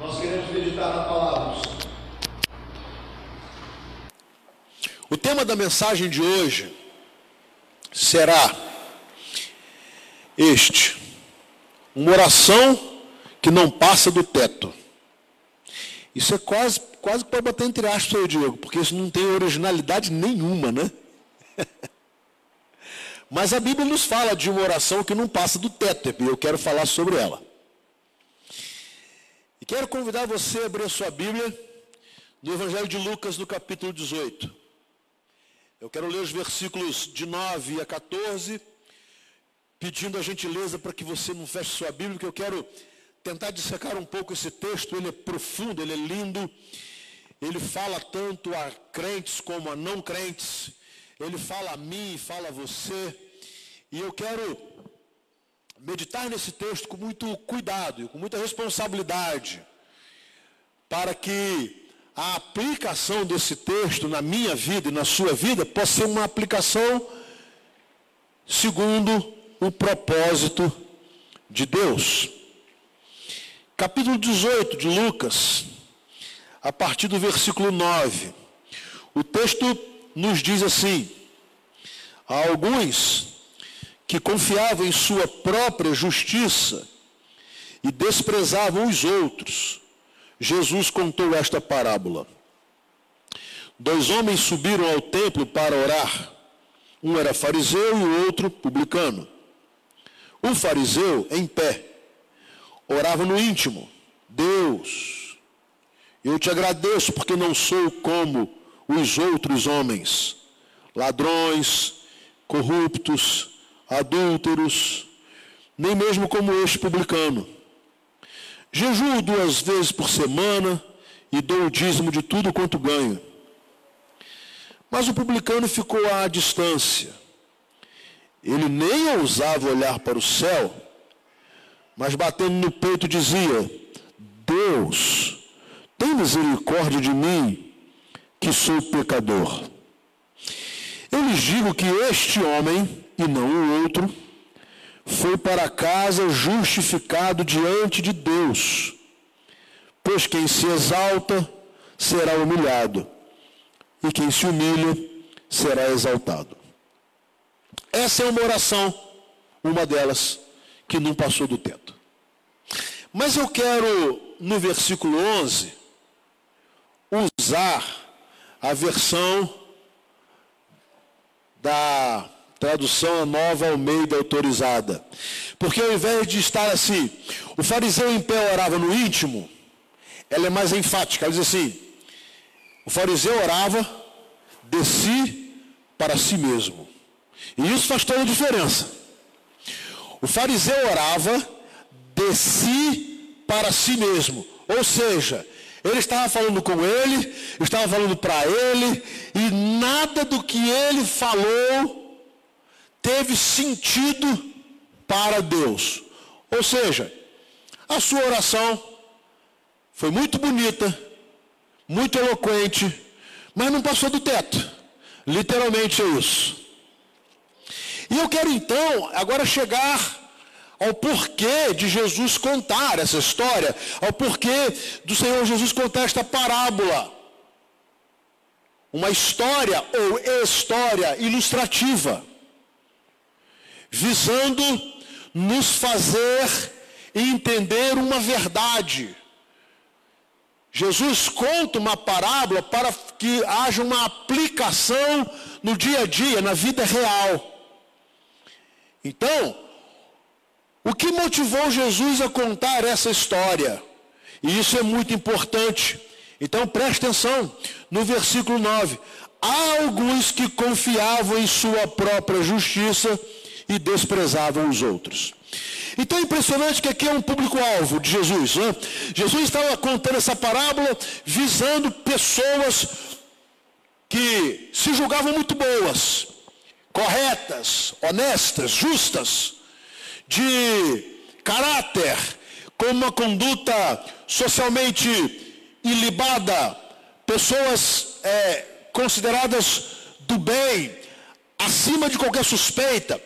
Nós queremos meditar na palavra. O tema da mensagem de hoje será este: uma oração que não passa do teto. Isso é quase, quase para botar entre aspas aí, Diego, porque isso não tem originalidade nenhuma, né? Mas a Bíblia nos fala de uma oração que não passa do teto, e eu quero falar sobre ela. Quero convidar você a abrir a sua Bíblia no Evangelho de Lucas, no capítulo 18. Eu quero ler os versículos de 9 a 14, pedindo a gentileza para que você não feche sua Bíblia, porque eu quero tentar dissecar um pouco esse texto. Ele é profundo, ele é lindo, ele fala tanto a crentes como a não crentes. Ele fala a mim, fala a você. E eu quero meditar nesse texto com muito cuidado e com muita responsabilidade, para que a aplicação desse texto na minha vida e na sua vida possa ser uma aplicação segundo o propósito de Deus. Capítulo 18 de Lucas, a partir do versículo 9. O texto nos diz assim: há alguns que confiavam em sua própria justiça e desprezavam os outros. Jesus contou esta parábola. Dois homens subiram ao templo para orar. Um era fariseu e o outro publicano. O fariseu, em pé, orava no íntimo: Deus, eu te agradeço porque não sou como os outros homens, ladrões, corruptos, adúlteros, nem mesmo como este publicano. Jejuo duas vezes por semana e dou o dízimo de tudo quanto ganho. Mas o publicano ficou à distância. Ele nem ousava olhar para o céu, mas batendo no peito dizia: Deus, tem misericórdia de mim, que sou pecador. Eu lhes digo que este homem, e não o outro, foi para casa justificado diante de Deus. Pois quem se exalta será humilhado, e quem se humilha será exaltado. Essa é uma oração, uma delas, que não passou do teto. Mas eu quero, no versículo 11, usar a versão da tradução nova Almeida autorizada. Porque ao invés de estar assim, o fariseu em pé orava no íntimo, ela é mais enfática. Ela diz assim: o fariseu orava de si para si mesmo. E isso faz toda a diferença. O fariseu orava de si para si mesmo. Ou seja, ele estava falando com ele, estava falando para ele, e nada do que ele falou teve sentido para Deus. Ou seja, a sua oração foi muito bonita, muito eloquente, mas não passou do teto. Literalmente é isso. E eu quero então agora chegar ao porquê de Jesus contar essa história, ao porquê do Senhor Jesus contar esta parábola. Uma história ou história ilustrativa, visando nos fazer entender uma verdade. Jesus conta uma parábola para que haja uma aplicação no dia a dia, na vida real. Então, o que motivou Jesus a contar essa história? E isso é muito importante. Então preste atenção no versículo 9. Há alguns que confiavam em sua própria justiça e desprezavam os outros. Então é impressionante que aqui é um público-alvo de Jesus. Né? Jesus estava contando essa parábola visando pessoas que se julgavam muito boas, corretas, honestas, justas de caráter, com uma conduta socialmente ilibada, pessoas é, consideradas do bem, acima de qualquer suspeita.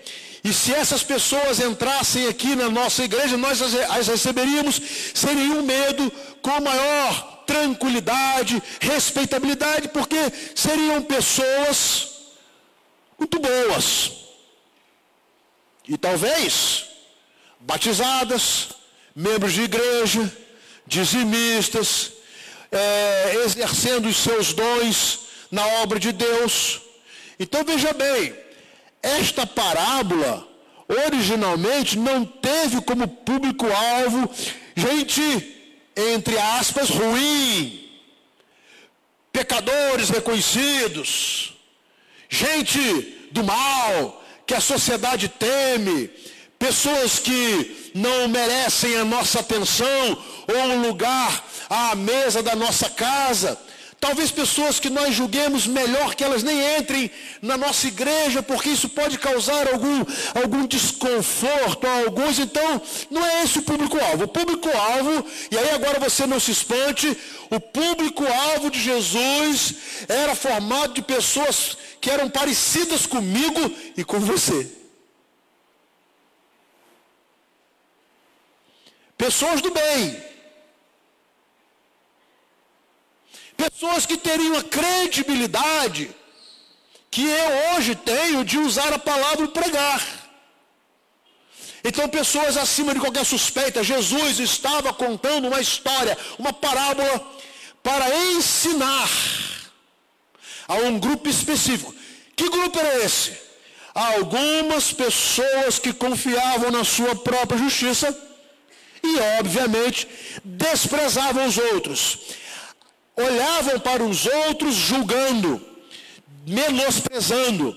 E se essas pessoas entrassem aqui na nossa igreja, nós as receberíamos sem nenhum medo, com maior tranquilidade, respeitabilidade, porque seriam pessoas muito boas. E talvez batizadas, membros de igreja, dizimistas, é, exercendo os seus dons na obra de Deus. Então veja bem, esta parábola originalmente não teve como público-alvo gente, entre aspas, ruim, pecadores reconhecidos, gente do mal, que a sociedade teme, pessoas que não merecem a nossa atenção ou um lugar à mesa da nossa casa. Talvez pessoas que nós julguemos melhor que elas nem entrem na nossa igreja, porque isso pode causar algum, algum desconforto a alguns. Então, não é esse o público-alvo. O público-alvo, e aí agora você não se espante, o público-alvo de Jesus era formado de pessoas que eram parecidas comigo e com você. Pessoas do bem Pessoas que teriam a credibilidade que eu hoje tenho de usar a palavra pregar. Então, pessoas acima de qualquer suspeita, Jesus estava contando uma história, uma parábola, para ensinar a um grupo específico. Que grupo era esse? Algumas pessoas que confiavam na sua própria justiça e, obviamente, desprezavam os outros olhavam para os outros julgando, menosprezando,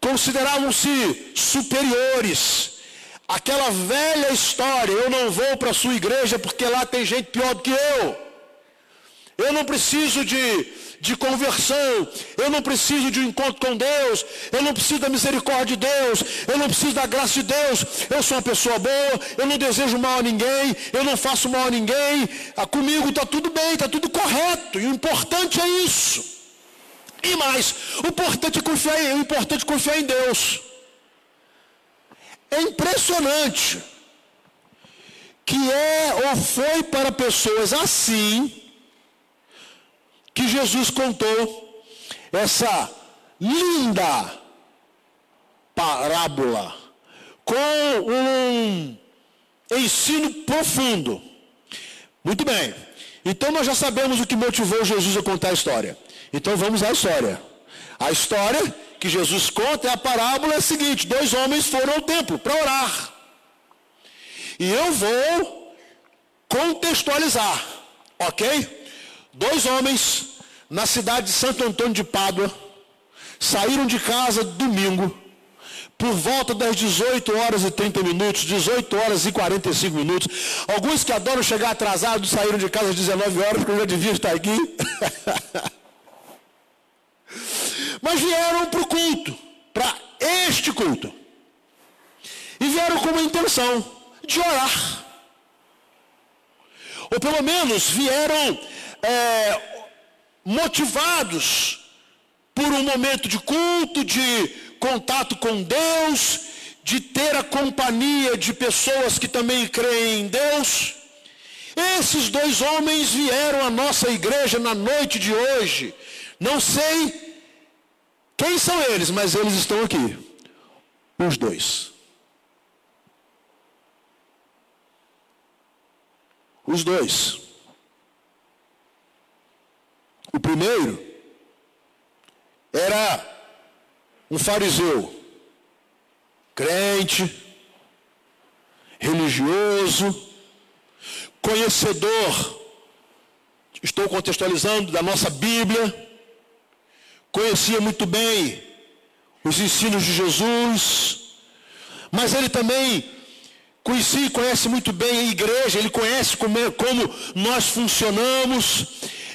consideravam-se superiores. Aquela velha história, eu não vou para a sua igreja porque lá tem gente pior do que eu. Eu não preciso de, de conversão, eu não preciso de um encontro com Deus, eu não preciso da misericórdia de Deus, eu não preciso da graça de Deus, eu sou uma pessoa boa, eu não desejo mal a ninguém, eu não faço mal a ninguém, ah, comigo está tudo bem, está tudo correto, e o importante é isso. E mais, o importante é confiar em, o importante é confiar em Deus. É impressionante que é ou foi para pessoas assim, Jesus contou essa linda parábola com um ensino profundo. Muito bem. Então nós já sabemos o que motivou Jesus a contar a história. Então vamos à história. A história que Jesus conta é a parábola é a seguinte: dois homens foram ao templo para orar. E eu vou contextualizar, ok? Dois homens na cidade de Santo Antônio de Pádua, saíram de casa domingo, por volta das 18 horas e 30 minutos, 18 horas e 45 minutos. Alguns que adoram chegar atrasados saíram de casa às 19 horas, porque eu já devia estar aqui. Mas vieram para o culto, para este culto. E vieram com uma intenção de orar. Ou pelo menos vieram é, motivados por um momento de culto, de contato com Deus, de ter a companhia de pessoas que também creem em Deus. Esses dois homens vieram à nossa igreja na noite de hoje. Não sei quem são eles, mas eles estão aqui. Os dois. Os dois. O primeiro era um fariseu, crente, religioso, conhecedor, estou contextualizando da nossa Bíblia, conhecia muito bem os ensinos de Jesus, mas ele também conhecia e conhece muito bem a igreja, ele conhece como, como nós funcionamos,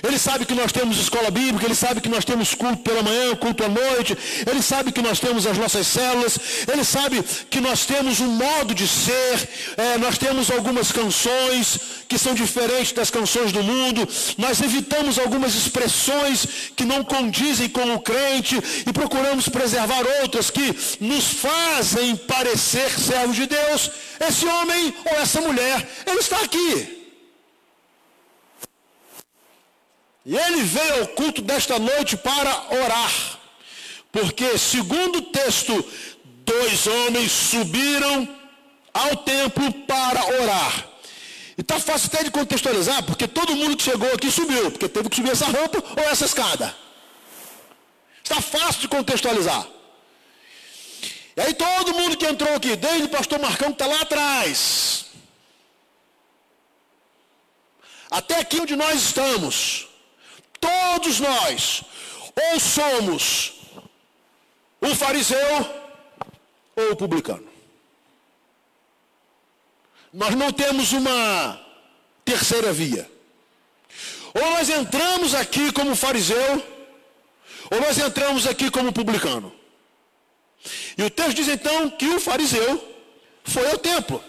ele sabe que nós temos escola bíblica, ele sabe que nós temos culto pela manhã, culto à noite, ele sabe que nós temos as nossas células, ele sabe que nós temos um modo de ser, é, nós temos algumas canções que são diferentes das canções do mundo, nós evitamos algumas expressões que não condizem com o crente e procuramos preservar outras que nos fazem parecer servos de Deus. Esse homem ou essa mulher, ele está aqui. E ele veio ao culto desta noite para orar. Porque, segundo o texto, dois homens subiram ao templo para orar. E está fácil até de contextualizar, porque todo mundo que chegou aqui subiu, porque teve que subir essa rampa ou essa escada. Está fácil de contextualizar. E aí todo mundo que entrou aqui, desde o pastor Marcão que está lá atrás, até aqui onde nós estamos, todos nós, ou somos o fariseu ou o publicano. Nós não temos uma terceira via. Ou nós entramos aqui como fariseu, ou nós entramos aqui como publicano. E o texto diz então que o fariseu foi ao templo.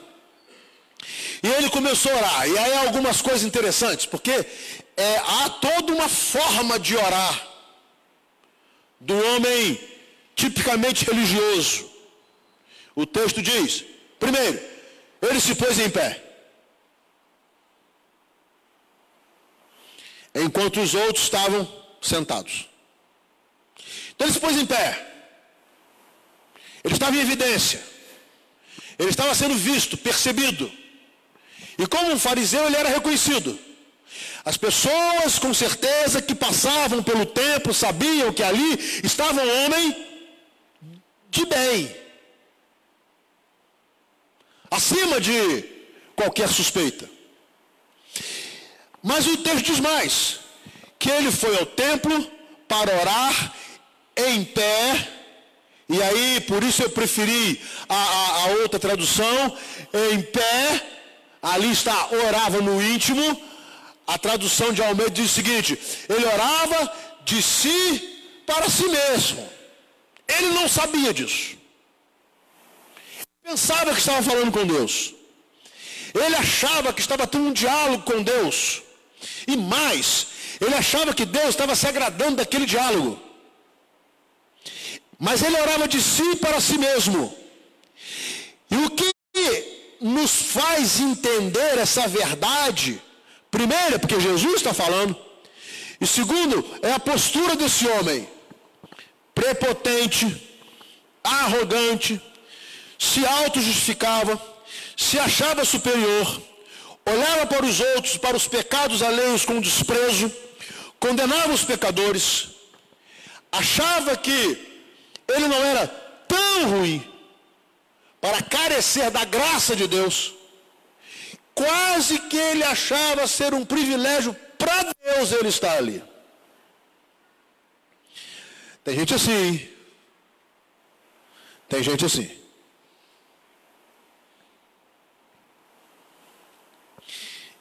E ele começou a orar. E aí algumas coisas interessantes, porque é, há toda uma forma de orar do homem tipicamente religioso. O texto diz: primeiro, ele se pôs em pé. Enquanto os outros estavam sentados. Então ele se pôs em pé. Ele estava em evidência. Ele estava sendo visto, percebido. E como um fariseu, ele era reconhecido. As pessoas, com certeza, que passavam pelo templo, sabiam que ali estava um homem de bem. Acima de qualquer suspeita. Mas o texto diz mais: que ele foi ao templo para orar em pé. E aí, por isso eu preferi a, a, a outra tradução, em pé, ali está, orava no íntimo, a tradução de Almeida diz o seguinte: ele orava de si para si mesmo. Ele não sabia disso. Pensava que estava falando com Deus. Ele achava que estava tendo um diálogo com Deus. E mais, ele achava que Deus estava se agradando daquele diálogo. Mas ele orava de si para si mesmo. E o que nos faz entender essa verdade Primeiro, porque Jesus está falando. E segundo, é a postura desse homem. Prepotente, arrogante, se auto-justificava, se achava superior, olhava para os outros, para os pecados alheios com desprezo, condenava os pecadores, achava que ele não era tão ruim para carecer da graça de Deus Quase que ele achava ser um privilégio para Deus ele estar ali. Tem gente assim. Tem gente assim.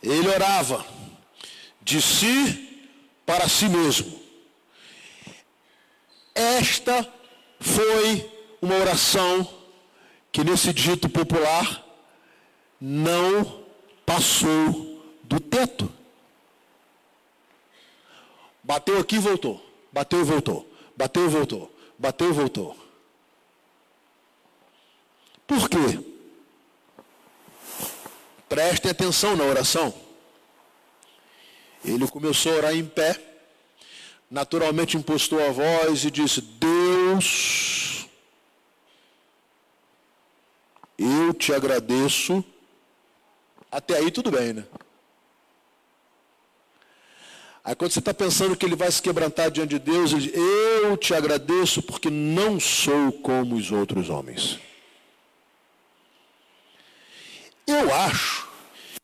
Ele orava de si para si mesmo. Esta foi uma oração que nesse dito popular não passou do teto. Bateu aqui e voltou. Bateu e voltou. Bateu e voltou. Bateu e voltou. Por quê? Prestem atenção na oração. Ele começou a orar em pé, naturalmente impostou a voz e disse: Deus, eu te agradeço até aí tudo bem, né? Aí quando você está pensando que ele vai se quebrantar diante de Deus, ele diz, eu te agradeço porque não sou como os outros homens. Eu acho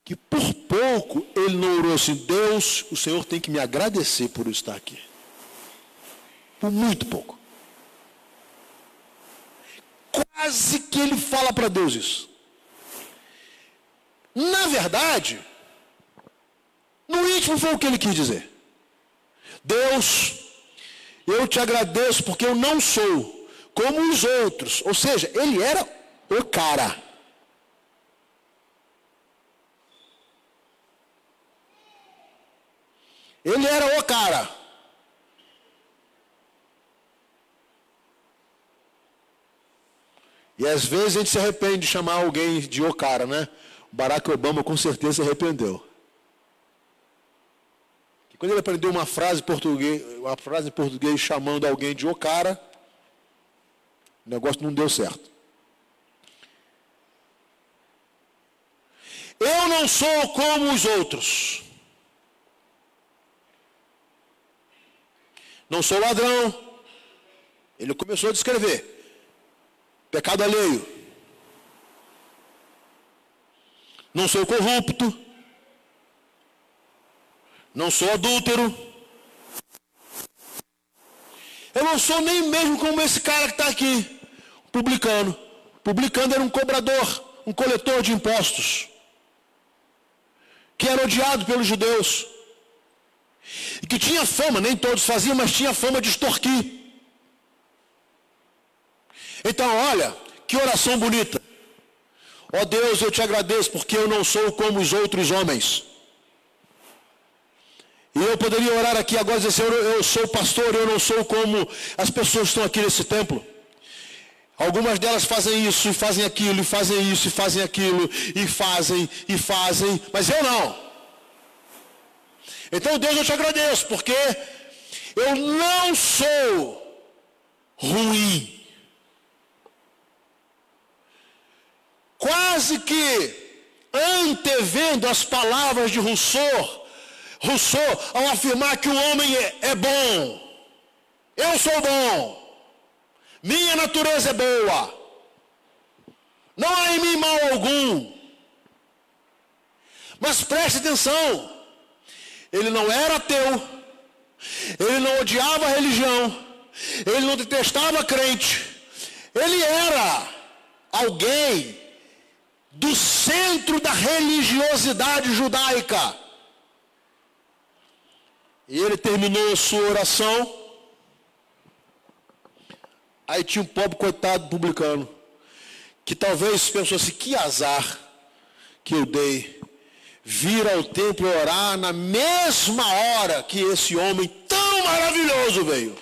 que por pouco ele não orou assim, Deus, o Senhor tem que me agradecer por estar aqui. Por muito pouco. Quase que ele fala para Deus isso. Na verdade, no íntimo foi o que ele quis dizer. Deus, eu te agradeço porque eu não sou como os outros. Ou seja, ele era o cara. Ele era o cara. E às vezes a gente se arrepende de chamar alguém de o cara, né? Barack Obama com certeza se arrependeu. Quando ele aprendeu uma frase em português, uma frase em português chamando alguém de o cara, o negócio não deu certo. Eu não sou como os outros. Não sou ladrão. Ele começou a descrever. Pecado alheio. Não sou corrupto. Não sou adúltero. Eu não sou nem mesmo como esse cara que está aqui, publicano. Publicano era um cobrador, um coletor de impostos, que era odiado pelos judeus. E que tinha fama, nem todos faziam, mas tinha fama de extorquir. Então, olha, que oração bonita. Ó oh Deus, eu te agradeço porque eu não sou como os outros homens. E eu poderia orar aqui agora e dizer, Senhor, eu sou pastor, eu não sou como as pessoas que estão aqui nesse templo. Algumas delas fazem isso, e fazem aquilo, e fazem isso, e fazem aquilo, e fazem, e fazem, mas eu não. Então, Deus, eu te agradeço, porque eu não sou ruim. Quase que antevendo as palavras de Rousseau, Rousseau ao afirmar que o homem é, é bom. Eu sou bom. Minha natureza é boa. Não há em mim mal algum. Mas preste atenção. Ele não era ateu. Ele não odiava a religião. Ele não detestava crente. Ele era alguém do centro da religiosidade judaica. E ele terminou a sua oração. Aí tinha um pobre coitado publicano, que talvez pensou assim: que azar que eu dei, vir ao templo orar na mesma hora que esse homem tão maravilhoso veio.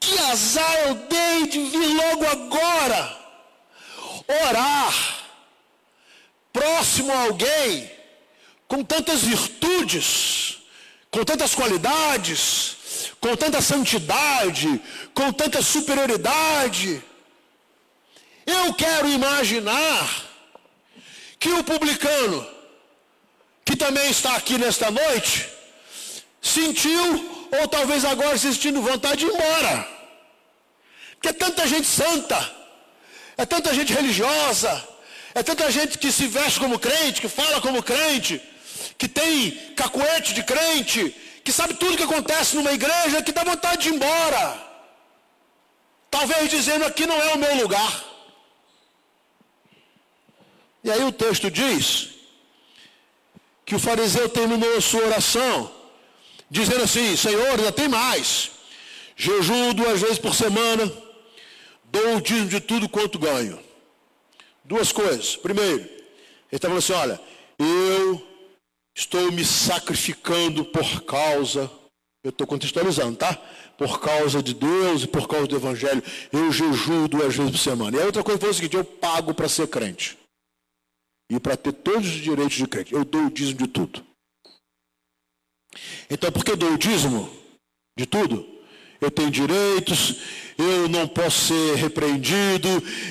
Que azar eu dei de vir logo agora orar próximo a alguém com tantas virtudes, com tantas qualidades, com tanta santidade, com tanta superioridade. Eu quero imaginar que o publicano, que também está aqui nesta noite, sentiu, ou talvez agora sentindo vontade de ir embora. Porque é tanta gente santa, é tanta gente religiosa, é tanta gente que se veste como crente, que fala como crente, que tem cacuete de crente, que sabe tudo que acontece numa igreja, que dá vontade de ir embora. Talvez dizendo aqui não é o meu lugar. E aí o texto diz que o fariseu terminou a sua oração dizendo assim: Senhor, ainda tem mais. Jejum duas vezes por semana dou o dízimo de tudo quanto ganho. Duas coisas. Primeiro, ele está falando assim: olha, eu estou me sacrificando por causa, eu estou contextualizando, tá? Por causa de Deus e por causa do Evangelho. Eu jejuo duas vezes por semana. E a outra coisa foi o seguinte: eu pago para ser crente. E para ter todos os direitos de crente. Eu dou o dízimo de tudo. Então, por que dou o dízimo de tudo? Eu tenho direitos, eu não posso ser repreendido,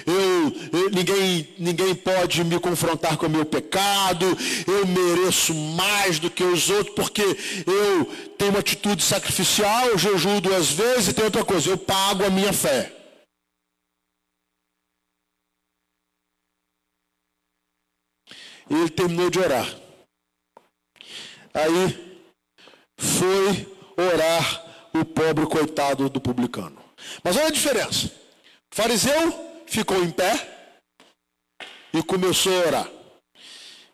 eu, eu, ninguém, ninguém pode me confrontar com o meu pecado, eu mereço mais do que os outros, porque eu tenho uma atitude sacrificial, eu jejuo duas vezes e tem outra coisa, eu pago a minha fé. E ele terminou de orar. Aí foi orar o pobre coitado do publicano. Mas olha a diferença. O fariseu ficou em pé e começou a orar.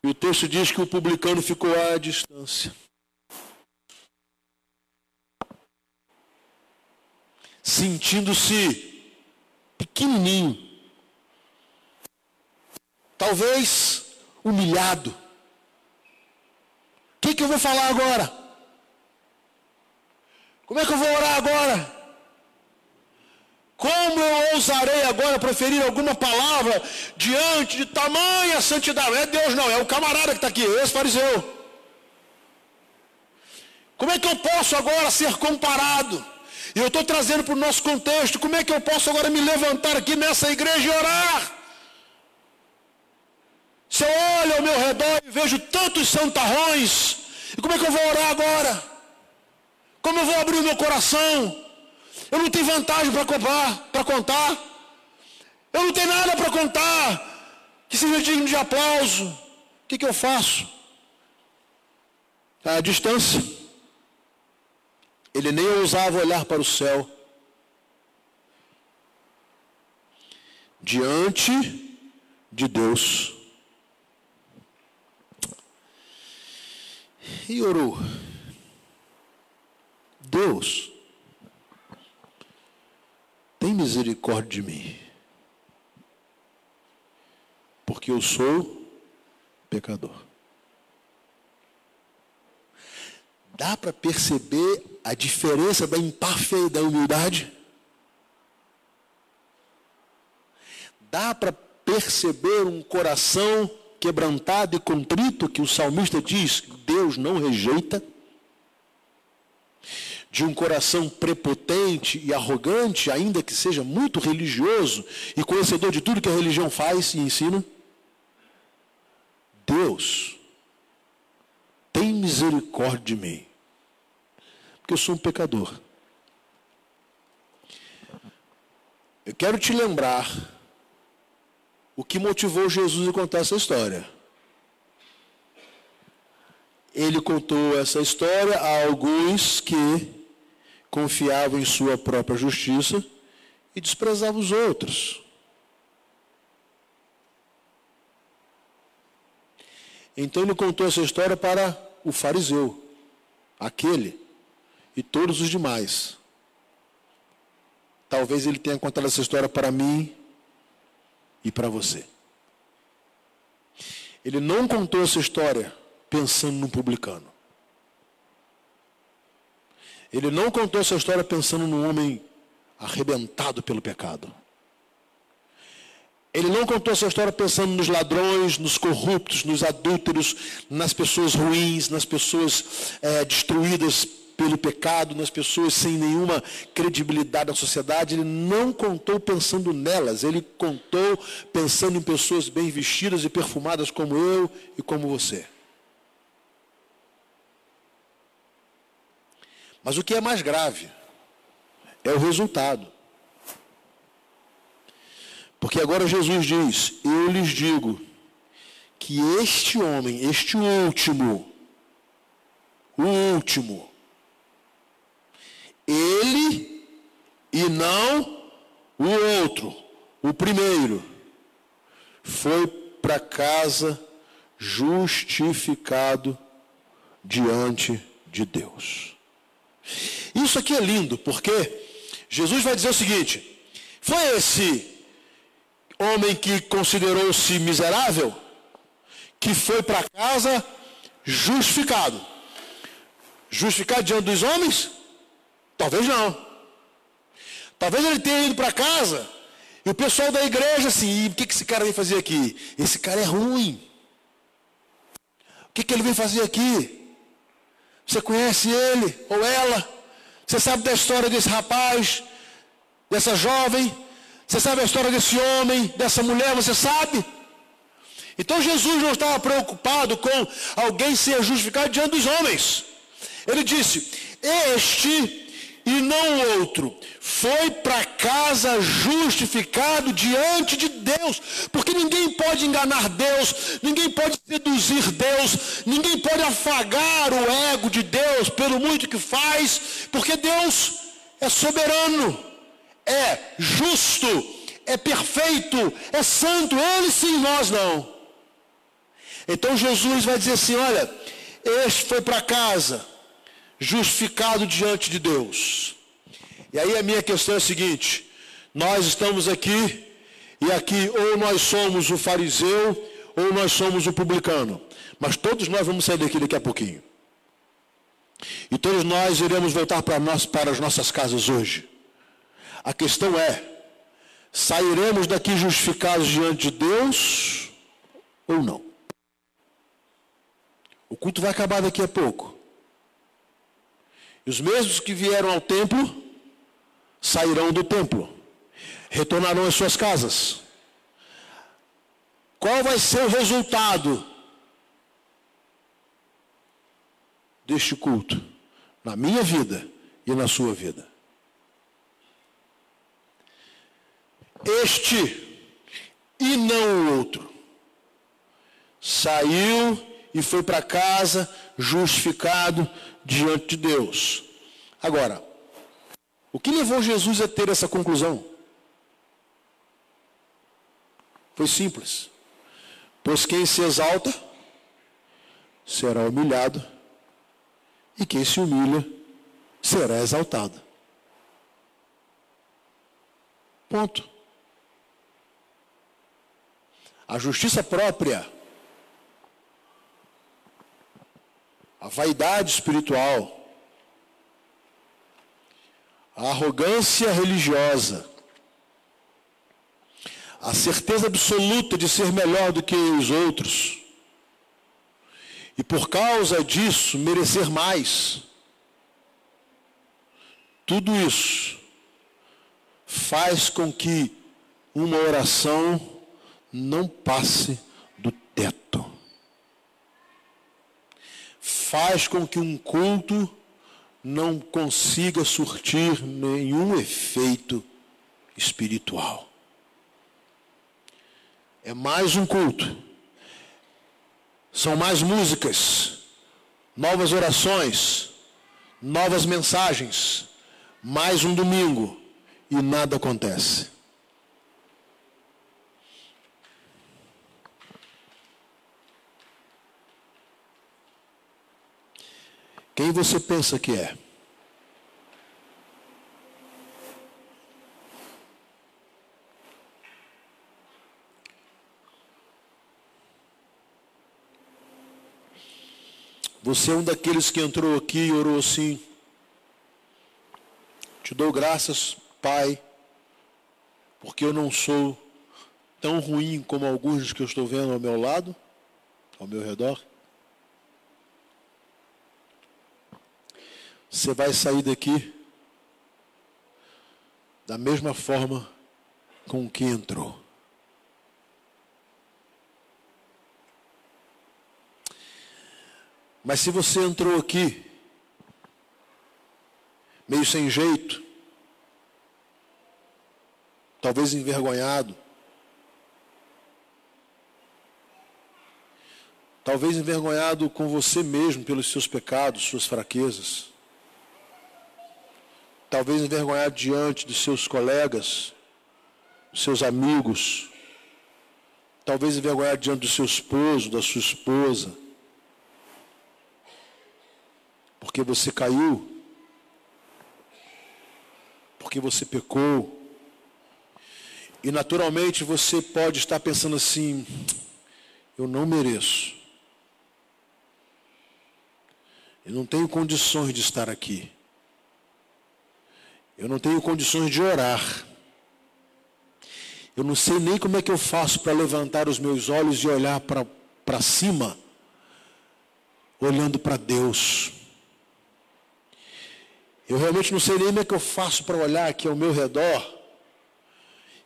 E o texto diz que o publicano ficou à distância. Sentindo-se pequenininho. Talvez humilhado. O que, que eu vou falar agora? Como é que eu vou orar agora? Como eu ousarei agora proferir alguma palavra diante de tamanha santidade? Não é Deus, não, é o camarada que está aqui, esse fariseu. Como é que eu posso agora ser comparado? E eu estou trazendo para o nosso contexto, como é que eu posso agora me levantar aqui nessa igreja e orar? Se eu olho ao meu redor e vejo tantos santarrões, e como é que eu vou orar agora? Como eu vou abrir o meu coração? Eu não tenho vantagem para comprar, para contar. Eu não tenho nada para contar que seja digno de aplauso. O que, que eu faço? À distância. Ele nem ousava olhar para o céu. Diante de Deus. E orou. Deus, tem misericórdia de mim, porque eu sou pecador. Dá para perceber a diferença da e da humildade? Dá para perceber um coração quebrantado e contrito que o salmista diz: Deus não rejeita? De um coração prepotente e arrogante, ainda que seja muito religioso e conhecedor de tudo que a religião faz e ensina? Deus, tem misericórdia de mim, porque eu sou um pecador. Eu quero te lembrar o que motivou Jesus a contar essa história. Ele contou essa história a alguns que confiava em sua própria justiça e desprezava os outros. Então ele contou essa história para o fariseu, aquele e todos os demais. Talvez ele tenha contado essa história para mim e para você. Ele não contou essa história pensando no publicano. Ele não contou essa história pensando num homem arrebentado pelo pecado. Ele não contou essa história pensando nos ladrões, nos corruptos, nos adúlteros, nas pessoas ruins, nas pessoas é, destruídas pelo pecado, nas pessoas sem nenhuma credibilidade na sociedade. Ele não contou pensando nelas, ele contou pensando em pessoas bem vestidas e perfumadas como eu e como você. Mas o que é mais grave é o resultado. Porque agora Jesus diz: Eu lhes digo que este homem, este último, o último, ele e não o outro, o primeiro, foi para casa justificado diante de Deus. Isso aqui é lindo, porque Jesus vai dizer o seguinte: foi esse homem que considerou-se miserável que foi para casa justificado. Justificado diante dos homens? Talvez não. Talvez ele tenha ido para casa e o pessoal da igreja assim, o que, que esse cara vem fazer aqui? Esse cara é ruim. O que, que ele vem fazer aqui? Você conhece ele ou ela? Você sabe da história desse rapaz, dessa jovem? Você sabe a história desse homem, dessa mulher? Você sabe? Então Jesus não estava preocupado com alguém ser justificado diante dos homens. Ele disse: Este e não outro. Foi para casa justificado diante de Deus, porque ninguém pode enganar Deus, ninguém pode seduzir Deus, ninguém pode afagar o ego de Deus pelo muito que faz, porque Deus é soberano, é justo, é perfeito, é santo, ele sim, nós não. Então Jesus vai dizer assim: olha, este foi para casa justificado diante de Deus. E aí a minha questão é a seguinte: nós estamos aqui, e aqui ou nós somos o fariseu, ou nós somos o publicano. Mas todos nós vamos sair daqui daqui a pouquinho. E todos nós iremos voltar para, nós, para as nossas casas hoje. A questão é: sairemos daqui justificados diante de Deus ou não? O culto vai acabar daqui a pouco. E os mesmos que vieram ao templo sairão do templo, retornarão às suas casas. Qual vai ser o resultado deste culto na minha vida e na sua vida? Este e não o outro saiu e foi para casa justificado diante de Deus. Agora, o que levou Jesus a ter essa conclusão? Foi simples. Pois quem se exalta será humilhado, e quem se humilha será exaltado. Ponto. A justiça própria, a vaidade espiritual, a arrogância religiosa, a certeza absoluta de ser melhor do que os outros, e por causa disso merecer mais, tudo isso faz com que uma oração não passe do teto. Faz com que um culto não consiga surtir nenhum efeito espiritual. É mais um culto. São mais músicas, novas orações, novas mensagens, mais um domingo e nada acontece. Quem você pensa que é? Você é um daqueles que entrou aqui e orou assim. Te dou graças, Pai, porque eu não sou tão ruim como alguns que eu estou vendo ao meu lado, ao meu redor. Você vai sair daqui da mesma forma com que entrou. Mas se você entrou aqui meio sem jeito, talvez envergonhado, talvez envergonhado com você mesmo pelos seus pecados, suas fraquezas, talvez envergonhado diante dos seus colegas, dos seus amigos, talvez envergonhado diante do seu esposo, da sua esposa, porque você caiu, porque você pecou, e naturalmente você pode estar pensando assim: eu não mereço, eu não tenho condições de estar aqui. Eu não tenho condições de orar. Eu não sei nem como é que eu faço para levantar os meus olhos e olhar para cima, olhando para Deus. Eu realmente não sei nem como é que eu faço para olhar aqui ao meu redor.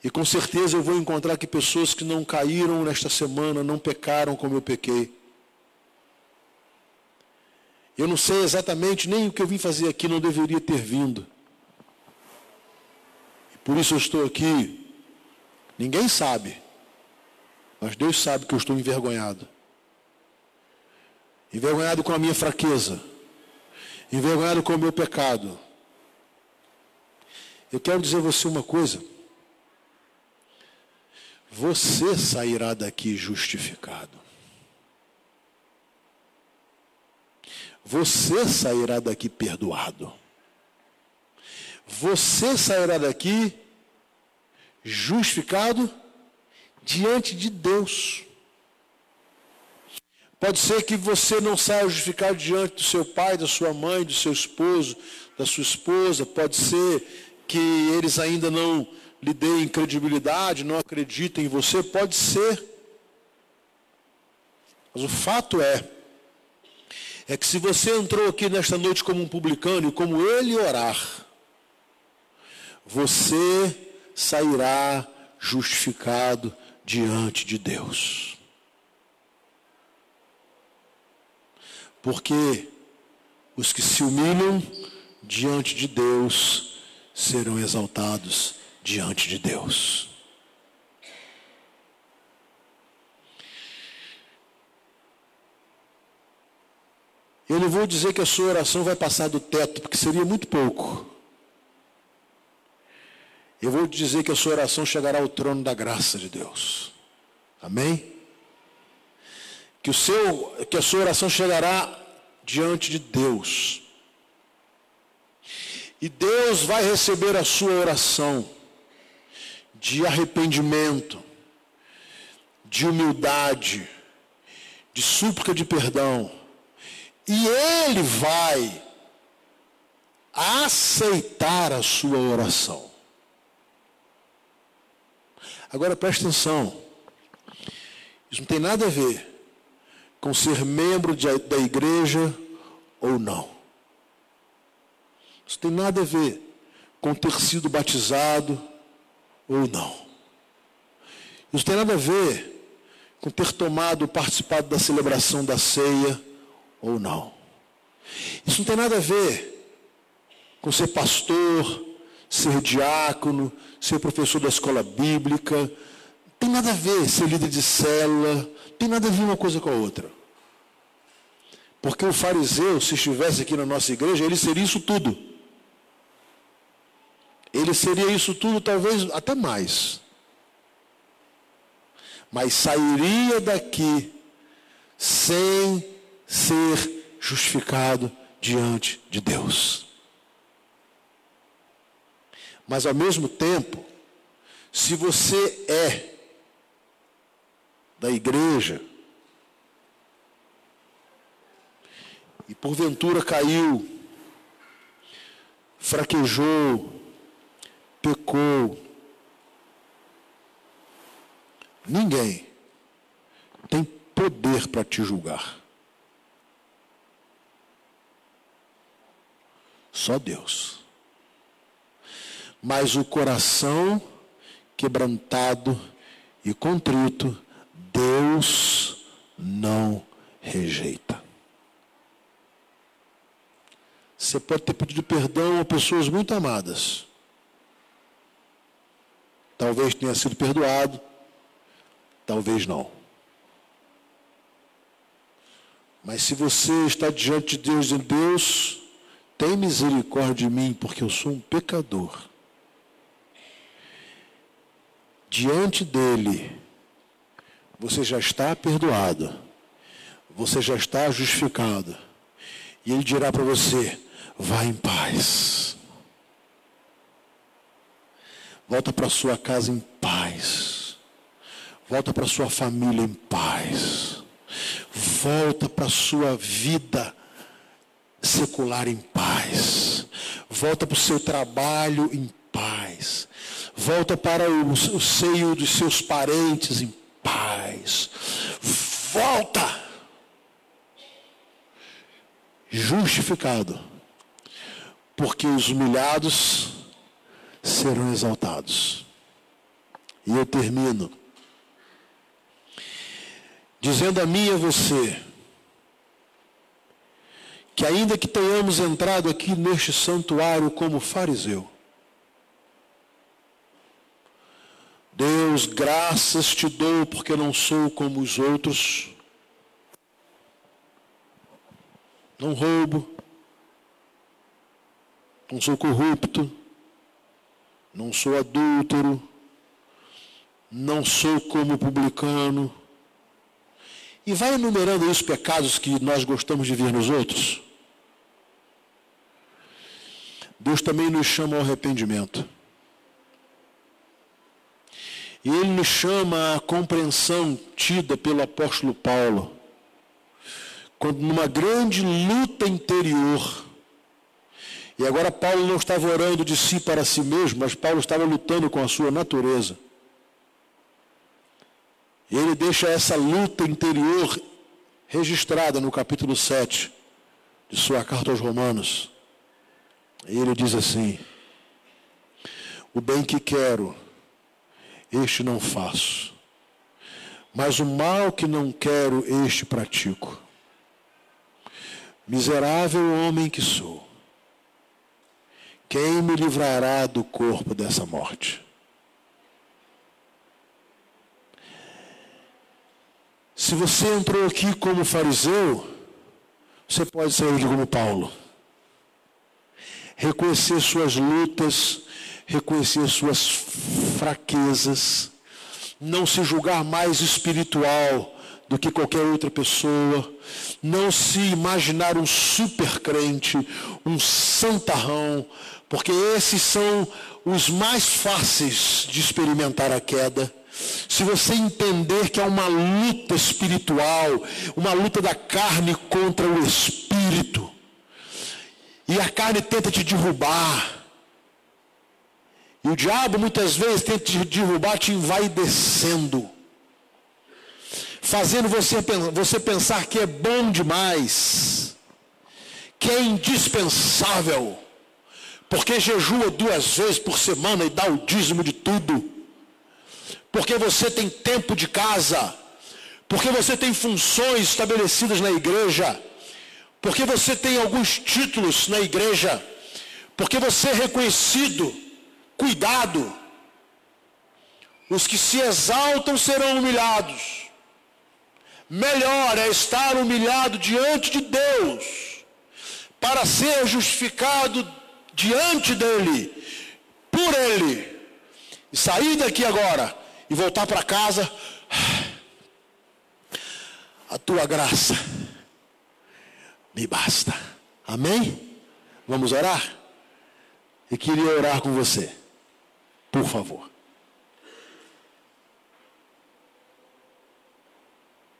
E com certeza eu vou encontrar aqui pessoas que não caíram nesta semana, não pecaram como eu pequei. Eu não sei exatamente nem o que eu vim fazer aqui, não deveria ter vindo. Por isso eu estou aqui. Ninguém sabe. Mas Deus sabe que eu estou envergonhado. Envergonhado com a minha fraqueza. Envergonhado com o meu pecado. Eu quero dizer a você uma coisa. Você sairá daqui justificado. Você sairá daqui perdoado você sairá daqui justificado diante de Deus. Pode ser que você não saia justificado diante do seu pai, da sua mãe, do seu esposo, da sua esposa. Pode ser que eles ainda não lhe deem credibilidade, não acreditem em você. Pode ser. Mas o fato é, é que se você entrou aqui nesta noite como um publicano e como ele orar, você sairá justificado diante de Deus. Porque os que se humilham diante de Deus serão exaltados diante de Deus. Eu não vou dizer que a sua oração vai passar do teto, porque seria muito pouco. Eu vou dizer que a sua oração chegará ao trono da graça de Deus. Amém? Que, o seu, que a sua oração chegará diante de Deus. E Deus vai receber a sua oração de arrependimento, de humildade, de súplica de perdão e Ele vai aceitar a sua oração. Agora preste atenção. Isso não tem nada a ver com ser membro de, da igreja ou não. Isso tem nada a ver com ter sido batizado ou não. Isso tem nada a ver com ter tomado, participado da celebração da ceia ou não. Isso não tem nada a ver com ser pastor, ser diácono, ser professor da escola bíblica. Tem nada a ver ser líder de célula. Tem nada a ver uma coisa com a outra. Porque o fariseu, se estivesse aqui na nossa igreja, ele seria isso tudo. Ele seria isso tudo, talvez até mais. Mas sairia daqui sem ser justificado diante de Deus. Mas ao mesmo tempo, se você é da igreja e porventura caiu, fraquejou, pecou, ninguém tem poder para te julgar. Só Deus. Mas o coração quebrantado e contrito, Deus não rejeita. Você pode ter pedido perdão a pessoas muito amadas. Talvez tenha sido perdoado, talvez não. Mas se você está diante de Deus em Deus, tem misericórdia de mim, porque eu sou um pecador. Diante dele, você já está perdoado, você já está justificado. E ele dirá para você: vá em paz. Volta para sua casa em paz. Volta para sua família em paz. Volta para sua vida secular em paz. Volta para o seu trabalho em. Volta para o, o seio dos seus parentes em paz. Volta. Justificado. Porque os humilhados serão exaltados. E eu termino dizendo a mim e a você que ainda que tenhamos entrado aqui neste santuário como fariseu, Deus, graças te dou porque não sou como os outros, não roubo, não sou corrupto, não sou adúltero, não sou como publicano. E vai enumerando os pecados que nós gostamos de ver nos outros. Deus também nos chama ao arrependimento. E Ele nos chama à compreensão tida pelo apóstolo Paulo, quando numa grande luta interior, e agora Paulo não estava orando de si para si mesmo, mas Paulo estava lutando com a sua natureza. E ele deixa essa luta interior registrada no capítulo 7 de sua carta aos Romanos. E ele diz assim: O bem que quero, este não faço, mas o mal que não quero, este pratico. Miserável homem que sou, quem me livrará do corpo dessa morte? Se você entrou aqui como fariseu, você pode sair como Paulo. Reconhecer suas lutas, reconhecer suas fraquezas, não se julgar mais espiritual do que qualquer outra pessoa, não se imaginar um super crente, um santarrão, porque esses são os mais fáceis de experimentar a queda. Se você entender que é uma luta espiritual, uma luta da carne contra o espírito, e a carne tenta te derrubar, e o diabo muitas vezes tenta te derrubar te envaidecendo, fazendo você, você pensar que é bom demais, que é indispensável, porque jejua duas vezes por semana e dá o dízimo de tudo, porque você tem tempo de casa, porque você tem funções estabelecidas na igreja, porque você tem alguns títulos na igreja, porque você é reconhecido Cuidado! Os que se exaltam serão humilhados. Melhor é estar humilhado diante de Deus, para ser justificado diante dEle, por Ele, e sair daqui agora e voltar para casa. A tua graça me basta. Amém? Vamos orar? Eu queria orar com você. Por favor.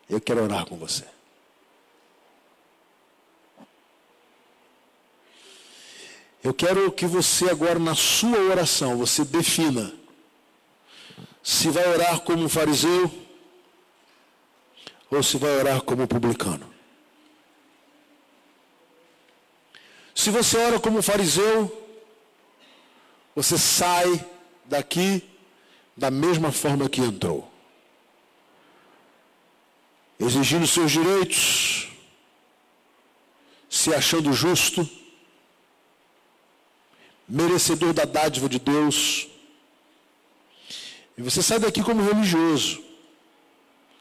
Eu quero orar com você. Eu quero que você agora na sua oração, você defina se vai orar como um fariseu ou se vai orar como publicano. Se você ora como fariseu, você sai daqui da mesma forma que entrou. Exigindo seus direitos, se achando justo, merecedor da dádiva de Deus. E você sai daqui como religioso,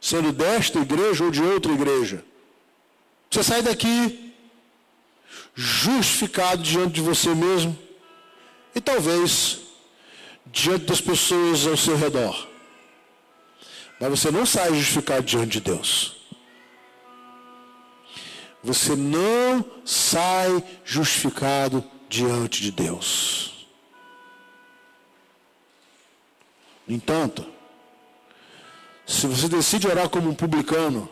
sendo desta igreja ou de outra igreja. Você sai daqui justificado diante de você mesmo e talvez diante das pessoas ao seu redor. Mas você não sai justificado diante de Deus. Você não sai justificado diante de Deus. No entanto, se você decide orar como um publicano,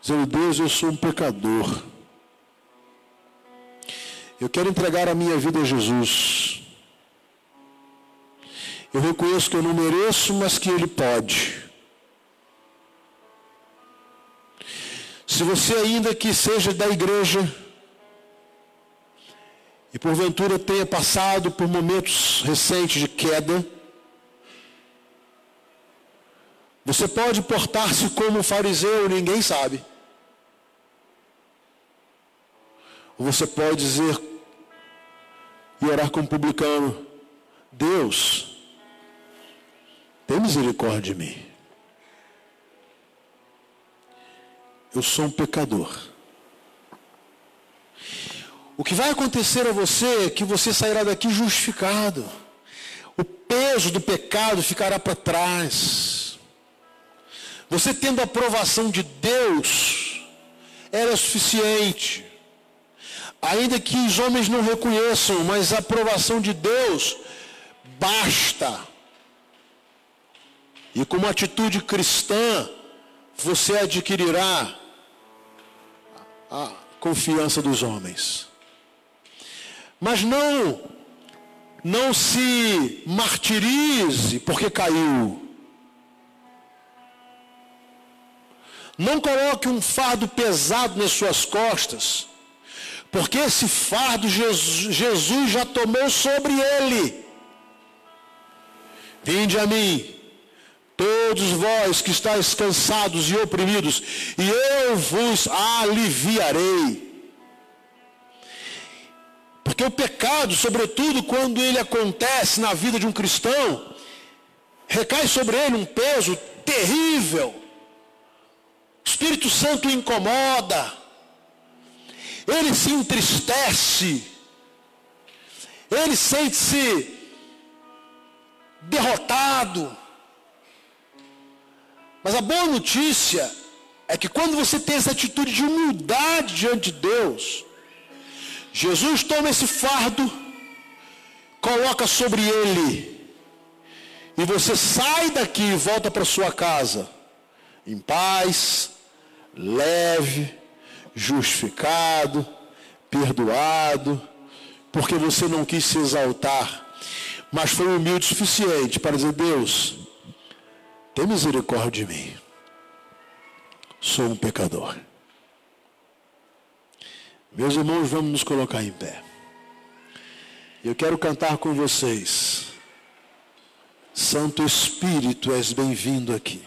dizendo, Deus, eu sou um pecador. Eu quero entregar a minha vida a Jesus. Eu reconheço que eu não mereço, mas que Ele pode. Se você ainda que seja da igreja e porventura tenha passado por momentos recentes de queda, você pode portar-se como fariseu, ninguém sabe. Ou você pode dizer e orar como publicano: Deus, tem misericórdia de mim. Eu sou um pecador. O que vai acontecer a você é que você sairá daqui justificado. O peso do pecado ficará para trás. Você tendo a aprovação de Deus, era suficiente. Ainda que os homens não reconheçam, mas a aprovação de Deus basta. E com uma atitude cristã, você adquirirá a confiança dos homens. Mas não, não se martirize porque caiu. Não coloque um fardo pesado nas suas costas, porque esse fardo Jesus, já tomou sobre ele. Vinde a mim, todos vós que estáis cansados e oprimidos, e eu vos aliviarei. Porque o pecado, sobretudo quando ele acontece na vida de um cristão, recai sobre ele um peso terrível. O Espírito Santo o incomoda. Ele se entristece. Ele sente-se derrotado. Mas a boa notícia é que quando você tem essa atitude de humildade diante de Deus, Jesus toma esse fardo, coloca sobre ele, e você sai daqui e volta para sua casa, em paz, leve, justificado, perdoado, porque você não quis se exaltar, mas foi humilde o suficiente para dizer: Deus, tem misericórdia de mim, sou um pecador. Meus irmãos, vamos nos colocar em pé. Eu quero cantar com vocês. Santo Espírito, és bem-vindo aqui.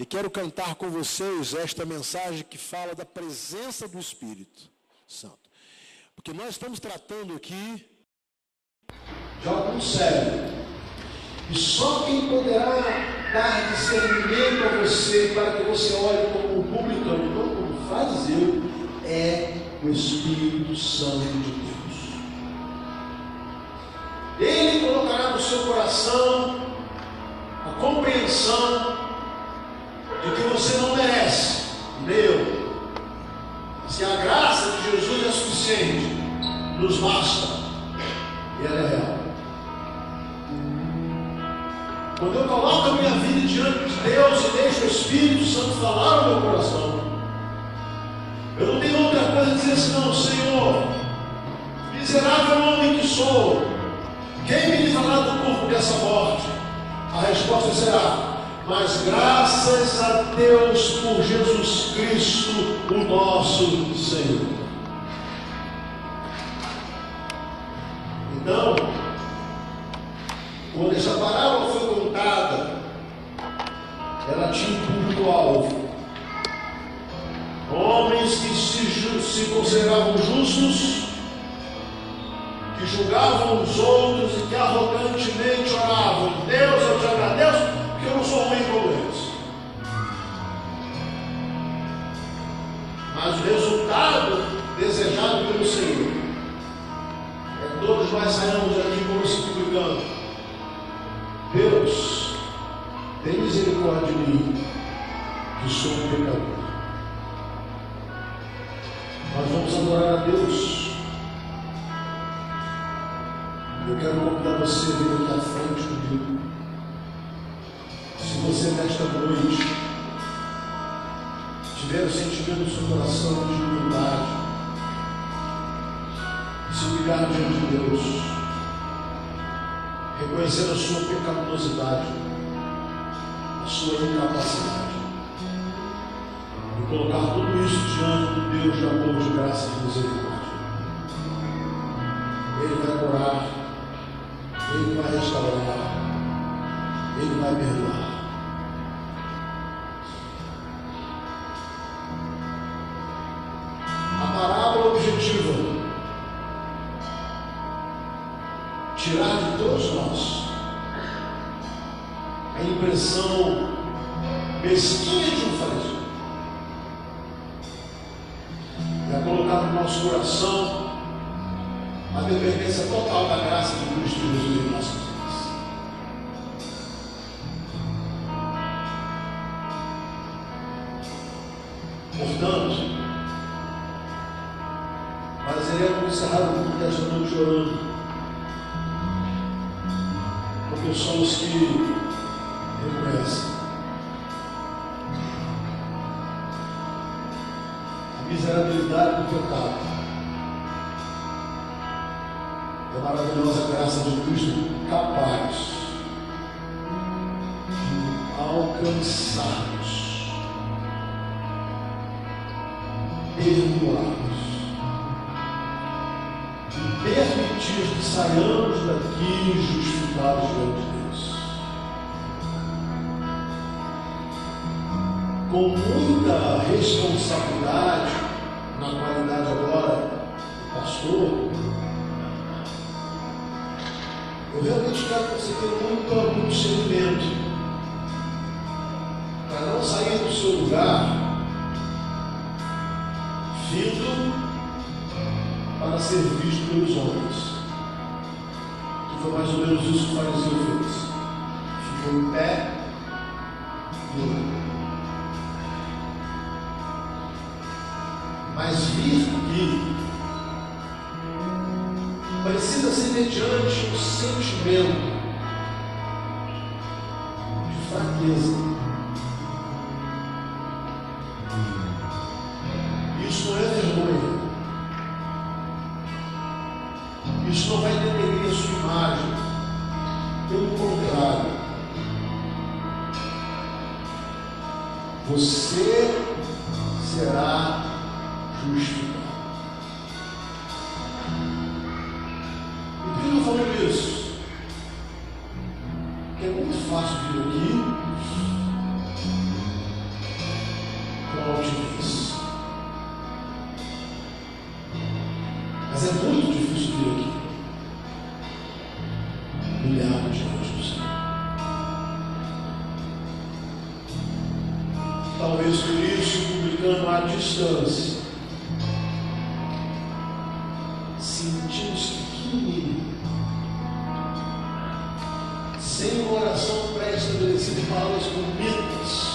E quero cantar com vocês esta mensagem que fala da presença do Espírito Santo. Porque nós estamos tratando aqui de algo sério. E só quem poderá dar discernimento a você para que você olhe como um publicano, não como fariseu, é o Espírito Santo de Deus. Ele colocará no seu coração a compreensão de que você não merece, nem eu. Se a graça de Jesus é suficiente, nos basta, e ela é real. Quando eu coloco a minha vida diante de Deus e deixo o Espírito Santo falar no meu coração, eu não tenho outra coisa a dizer senão, Senhor, miserável homem que sou, quem me livrará do corpo dessa morte? A resposta será, mas graças a Deus por Jesus Cristo, o nosso Senhor. Então, quando essa parábola foi contada, ela tinha um público-alvo homens que se, se consideravam justos, que julgavam os outros e que arrogantemente oravam: Deus, eu te agradeço, eu não sou como eles. Mas o resultado desejado pelo Senhor é todos nós saímos aqui como se publicando. Deus, tem misericórdia de mim, que sou um pecador. Nós vamos adorar a Deus. Eu quero convidar você a vir aqui à frente comigo. Você nesta noite tiver o sentimento do seu coração de humildade, se humilhar diante de Deus, reconhecer a sua pecaminosidade, a sua incapacidade. E colocar tudo isso diante do Deus de amor, de graça e de misericórdia. Ele vai curar, Ele vai restaurar, Ele vai perdoar. Tirar de todos nós a impressão mesquinha de um fariseu. é colocar no nosso coração a dependência total da graça de Cristo Jesus em nossas vidas. Portanto, mas iremos encerrar o culto desta noite orando, Pessoas que reconhecem. A miserabilidade do pecado é a maravilhosa graça de Cristo capaz de alcançarmos, perdoarmos. dias que saiamos daqui justificados diante de Deus. Com muita responsabilidade, na qualidade agora pastor, eu realmente quero que você tenha muito, muito sentimento para não sair do seu lugar vindo para ser visto pelos homens. Foi mais ou menos isso que o fariseu fez. Ficou em pé e orou. Mas vir aqui precisa ser mediante um sentimento de fraqueza. sentimos pequenininho. Sem uma oração pré-estabelecida palavras bonitas,